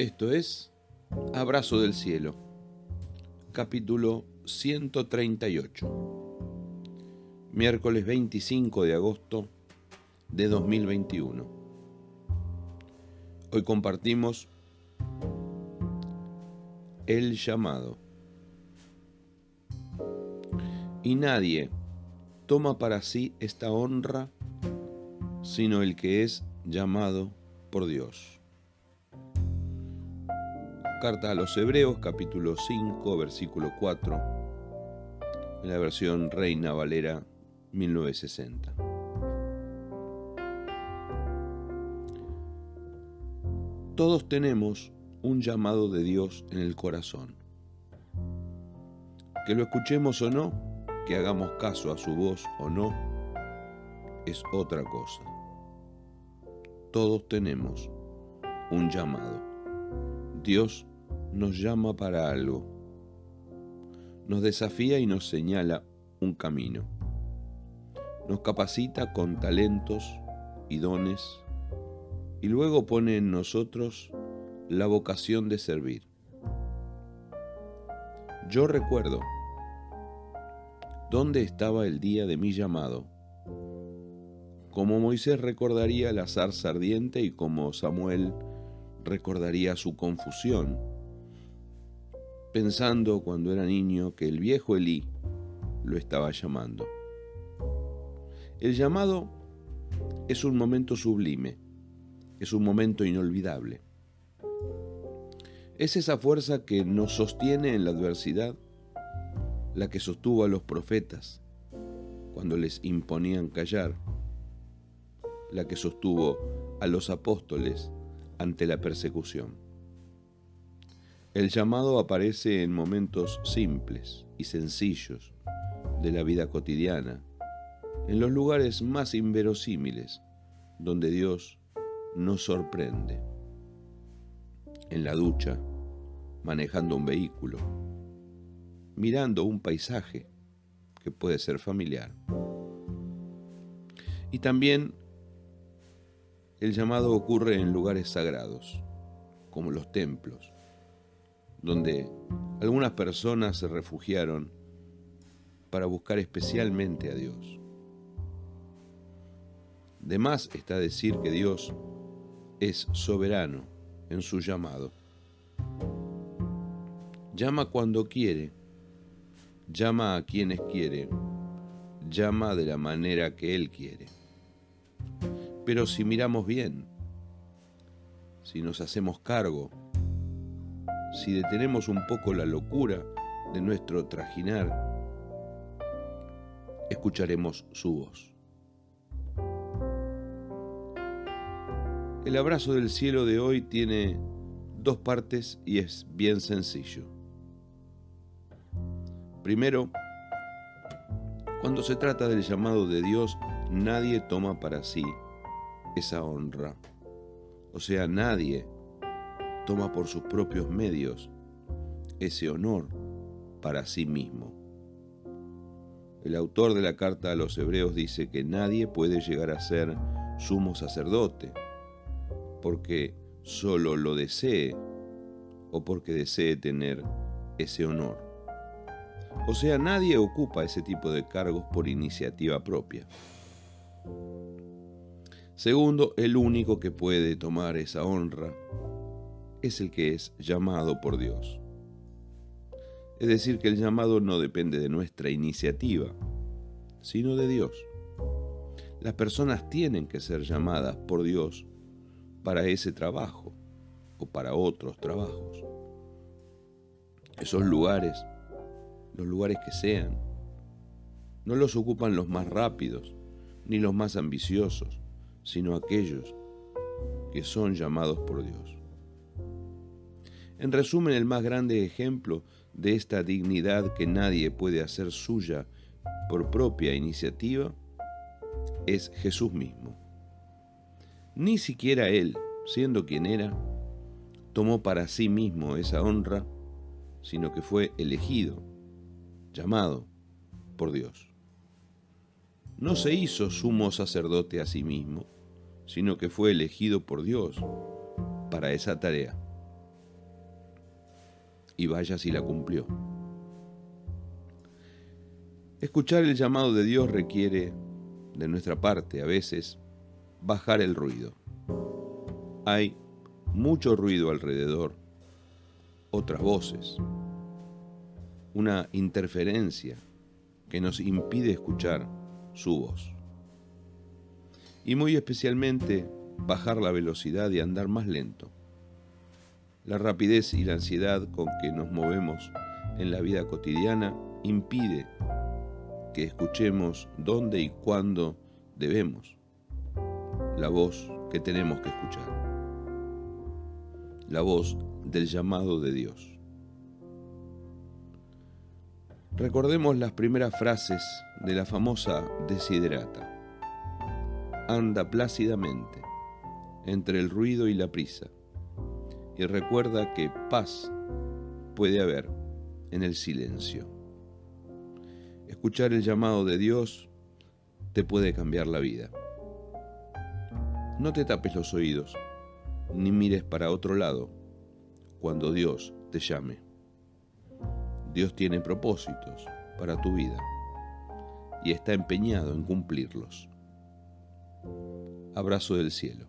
Esto es Abrazo del Cielo, capítulo 138, miércoles 25 de agosto de 2021. Hoy compartimos el llamado. Y nadie toma para sí esta honra sino el que es llamado por Dios. Carta a los Hebreos capítulo 5 versículo 4 en la versión Reina Valera 1960. Todos tenemos un llamado de Dios en el corazón. Que lo escuchemos o no, que hagamos caso a su voz o no, es otra cosa. Todos tenemos un llamado. Dios nos llama para algo. Nos desafía y nos señala un camino. Nos capacita con talentos y dones y luego pone en nosotros la vocación de servir. Yo recuerdo dónde estaba el día de mi llamado, como Moisés recordaría la zarza ardiente y como Samuel recordaría su confusión pensando cuando era niño que el viejo Elí lo estaba llamando. El llamado es un momento sublime, es un momento inolvidable. Es esa fuerza que nos sostiene en la adversidad, la que sostuvo a los profetas cuando les imponían callar, la que sostuvo a los apóstoles ante la persecución. El llamado aparece en momentos simples y sencillos de la vida cotidiana, en los lugares más inverosímiles donde Dios nos sorprende. En la ducha, manejando un vehículo, mirando un paisaje que puede ser familiar. Y también el llamado ocurre en lugares sagrados, como los templos, donde algunas personas se refugiaron para buscar especialmente a Dios. De más está decir que Dios es soberano en su llamado. Llama cuando quiere, llama a quienes quiere, llama de la manera que Él quiere. Pero si miramos bien, si nos hacemos cargo si detenemos un poco la locura de nuestro trajinar, escucharemos su voz. El abrazo del cielo de hoy tiene dos partes y es bien sencillo. Primero, cuando se trata del llamado de Dios, nadie toma para sí esa honra. O sea, nadie toma por sus propios medios ese honor para sí mismo. El autor de la carta a los hebreos dice que nadie puede llegar a ser sumo sacerdote porque solo lo desee o porque desee tener ese honor. O sea, nadie ocupa ese tipo de cargos por iniciativa propia. Segundo, el único que puede tomar esa honra es el que es llamado por Dios. Es decir, que el llamado no depende de nuestra iniciativa, sino de Dios. Las personas tienen que ser llamadas por Dios para ese trabajo o para otros trabajos. Esos lugares, los lugares que sean, no los ocupan los más rápidos ni los más ambiciosos, sino aquellos que son llamados por Dios. En resumen, el más grande ejemplo de esta dignidad que nadie puede hacer suya por propia iniciativa es Jesús mismo. Ni siquiera Él, siendo quien era, tomó para sí mismo esa honra, sino que fue elegido, llamado por Dios. No se hizo sumo sacerdote a sí mismo, sino que fue elegido por Dios para esa tarea. Y vaya si la cumplió. Escuchar el llamado de Dios requiere, de nuestra parte a veces, bajar el ruido. Hay mucho ruido alrededor, otras voces, una interferencia que nos impide escuchar su voz. Y muy especialmente bajar la velocidad y andar más lento. La rapidez y la ansiedad con que nos movemos en la vida cotidiana impide que escuchemos dónde y cuándo debemos la voz que tenemos que escuchar, la voz del llamado de Dios. Recordemos las primeras frases de la famosa Desiderata. Anda plácidamente entre el ruido y la prisa y recuerda que paz puede haber en el silencio. Escuchar el llamado de Dios te puede cambiar la vida. No te tapes los oídos, ni mires para otro lado cuando Dios te llame. Dios tiene propósitos para tu vida y está empeñado en cumplirlos. Abrazo del cielo.